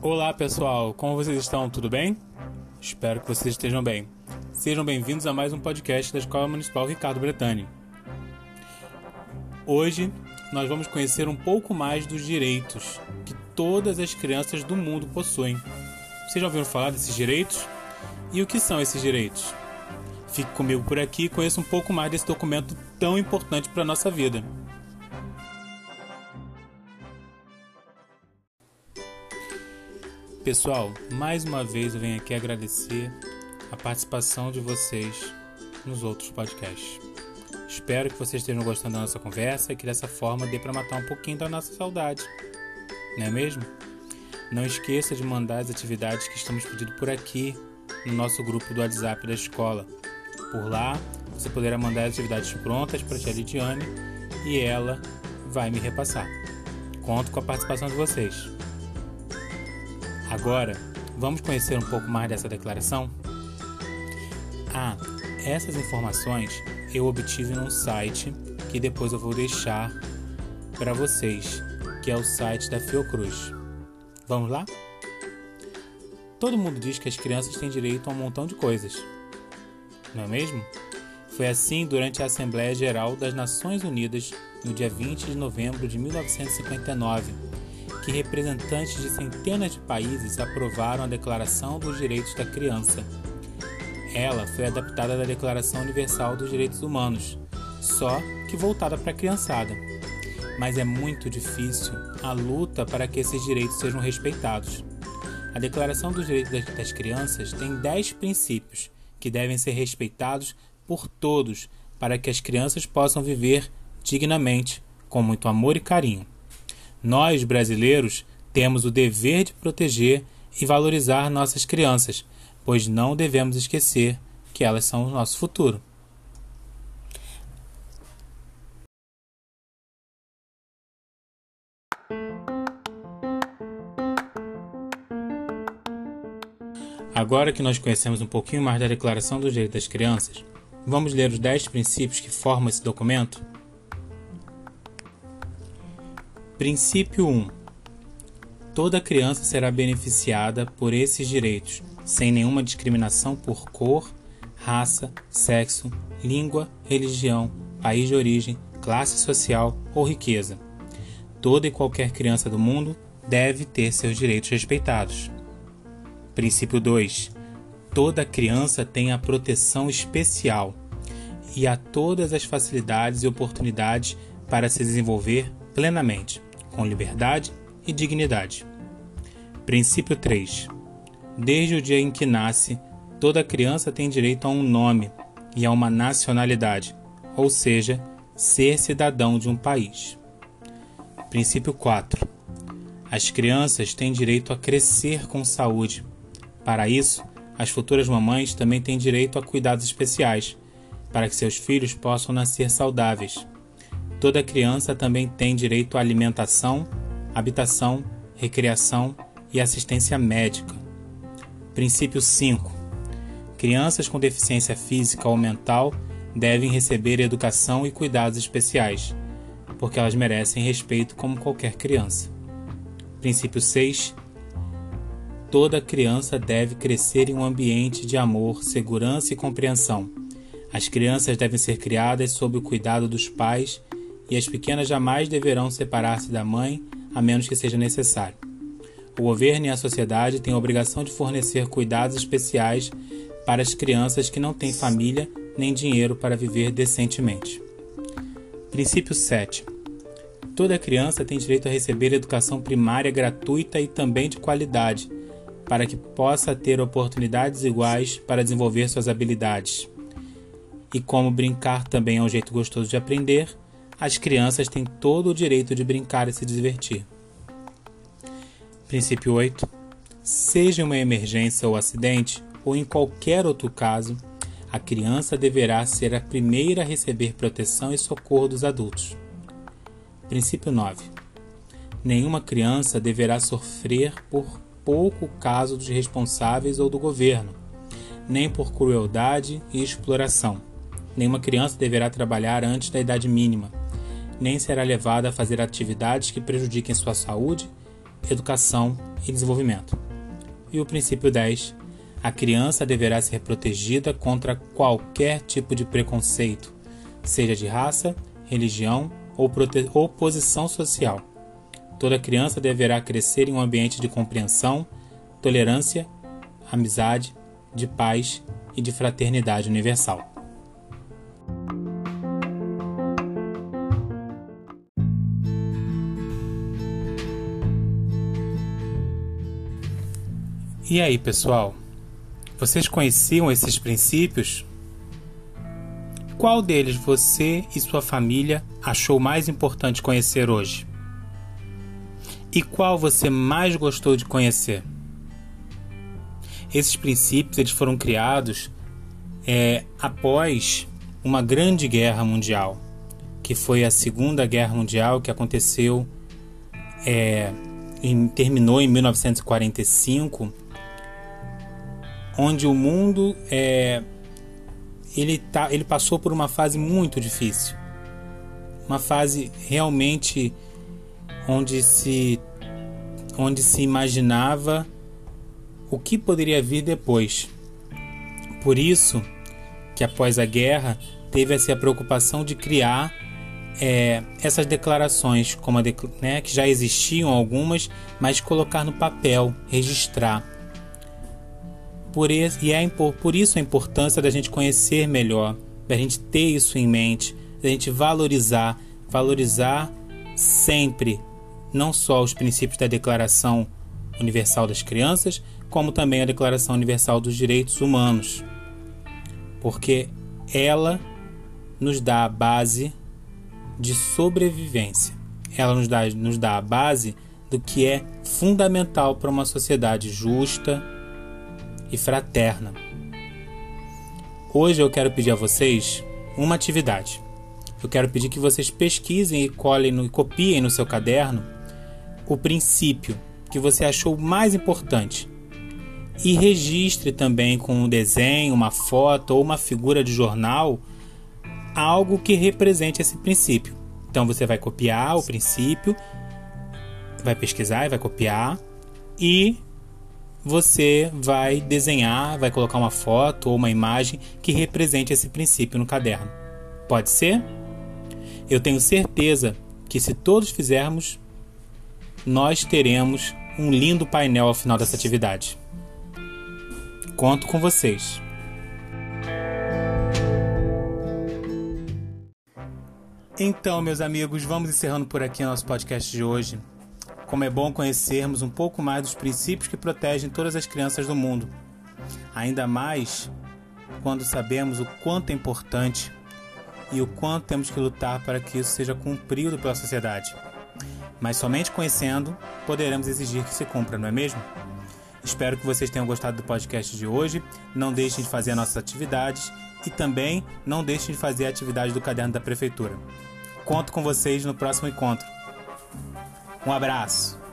Olá pessoal, como vocês estão? Tudo bem? Espero que vocês estejam bem. Sejam bem-vindos a mais um podcast da Escola Municipal Ricardo Bretani. Hoje nós vamos conhecer um pouco mais dos direitos que todas as crianças do mundo possuem. Vocês já ouviram falar desses direitos? E o que são esses direitos? Fique comigo por aqui e conheça um pouco mais desse documento tão importante para a nossa vida. Pessoal, mais uma vez eu venho aqui agradecer a participação de vocês nos outros podcasts. Espero que vocês estejam gostando da nossa conversa e que dessa forma dê para matar um pouquinho da nossa saudade. Não é mesmo? Não esqueça de mandar as atividades que estamos pedindo por aqui no nosso grupo do WhatsApp da escola. Por lá, você poderá mandar as atividades prontas para a tia Lidiane e ela vai me repassar. Conto com a participação de vocês. Agora, vamos conhecer um pouco mais dessa declaração? Ah, essas informações eu obtive num site que depois eu vou deixar para vocês, que é o site da Fiocruz. Vamos lá? Todo mundo diz que as crianças têm direito a um montão de coisas, não é mesmo? Foi assim durante a Assembleia Geral das Nações Unidas no dia 20 de novembro de 1959 que representantes de centenas de países aprovaram a Declaração dos Direitos da Criança. Ela foi adaptada da Declaração Universal dos Direitos Humanos, só que voltada para a criançada. Mas é muito difícil a luta para que esses direitos sejam respeitados. A Declaração dos Direitos das Crianças tem 10 princípios que devem ser respeitados por todos para que as crianças possam viver dignamente, com muito amor e carinho. Nós, brasileiros, temos o dever de proteger e valorizar nossas crianças, pois não devemos esquecer que elas são o nosso futuro. Agora que nós conhecemos um pouquinho mais da Declaração dos Direitos das Crianças, vamos ler os 10 princípios que formam esse documento? Princípio 1. Toda criança será beneficiada por esses direitos, sem nenhuma discriminação por cor, raça, sexo, língua, religião, país de origem, classe social ou riqueza. Toda e qualquer criança do mundo deve ter seus direitos respeitados. Princípio 2. Toda criança tem a proteção especial e há todas as facilidades e oportunidades para se desenvolver plenamente, com liberdade e dignidade. Princípio 3. Desde o dia em que nasce, toda criança tem direito a um nome e a uma nacionalidade, ou seja, ser cidadão de um país. Princípio 4. As crianças têm direito a crescer com saúde. Para isso, as futuras mamães também têm direito a cuidados especiais, para que seus filhos possam nascer saudáveis. Toda criança também tem direito à alimentação, habitação, recreação e assistência médica. Princípio 5. Crianças com deficiência física ou mental devem receber educação e cuidados especiais, porque elas merecem respeito como qualquer criança. Princípio 6. Toda criança deve crescer em um ambiente de amor, segurança e compreensão. As crianças devem ser criadas sob o cuidado dos pais e as pequenas jamais deverão separar-se da mãe a menos que seja necessário. O governo e a sociedade têm a obrigação de fornecer cuidados especiais para as crianças que não têm família nem dinheiro para viver decentemente. Princípio 7. Toda criança tem direito a receber educação primária gratuita e também de qualidade, para que possa ter oportunidades iguais para desenvolver suas habilidades. E como brincar também é um jeito gostoso de aprender, as crianças têm todo o direito de brincar e se divertir. Princípio 8. Seja uma emergência ou acidente, ou em qualquer outro caso, a criança deverá ser a primeira a receber proteção e socorro dos adultos. Princípio 9. Nenhuma criança deverá sofrer por pouco caso dos responsáveis ou do governo, nem por crueldade e exploração. Nenhuma criança deverá trabalhar antes da idade mínima nem será levada a fazer atividades que prejudiquem sua saúde educação e desenvolvimento. E o princípio 10, a criança deverá ser protegida contra qualquer tipo de preconceito, seja de raça, religião ou, ou posição social. Toda criança deverá crescer em um ambiente de compreensão, tolerância, amizade, de paz e de fraternidade universal. E aí, pessoal? Vocês conheciam esses princípios? Qual deles você e sua família achou mais importante conhecer hoje? E qual você mais gostou de conhecer? Esses princípios eles foram criados é, após uma grande guerra mundial, que foi a Segunda Guerra Mundial, que aconteceu, é, em, terminou em 1945, onde o mundo é, ele, tá, ele passou por uma fase muito difícil, uma fase realmente onde se onde se imaginava o que poderia vir depois. Por isso que após a guerra teve essa preocupação de criar é, essas declarações, como de, né, que já existiam algumas, mas colocar no papel, registrar. Por e é por isso a importância da gente conhecer melhor, da gente ter isso em mente, da gente valorizar, valorizar sempre não só os princípios da Declaração Universal das Crianças, como também a Declaração Universal dos Direitos Humanos, porque ela nos dá a base de sobrevivência. Ela nos dá, nos dá a base do que é fundamental para uma sociedade justa e fraterna. Hoje eu quero pedir a vocês uma atividade. Eu quero pedir que vocês pesquisem e colhem no, e copiem no seu caderno o princípio que você achou mais importante e registre também com um desenho, uma foto ou uma figura de jornal algo que represente esse princípio. Então você vai copiar o princípio, vai pesquisar e vai copiar e você vai desenhar, vai colocar uma foto ou uma imagem que represente esse princípio no caderno. Pode ser? Eu tenho certeza que se todos fizermos, nós teremos um lindo painel ao final dessa atividade. Conto com vocês. Então, meus amigos, vamos encerrando por aqui nosso podcast de hoje. Como é bom conhecermos um pouco mais dos princípios que protegem todas as crianças do mundo. Ainda mais quando sabemos o quanto é importante e o quanto temos que lutar para que isso seja cumprido pela sociedade. Mas somente conhecendo poderemos exigir que se cumpra, não é mesmo? Espero que vocês tenham gostado do podcast de hoje. Não deixem de fazer as nossas atividades e também não deixem de fazer a atividade do caderno da prefeitura. Conto com vocês no próximo encontro. Um abraço!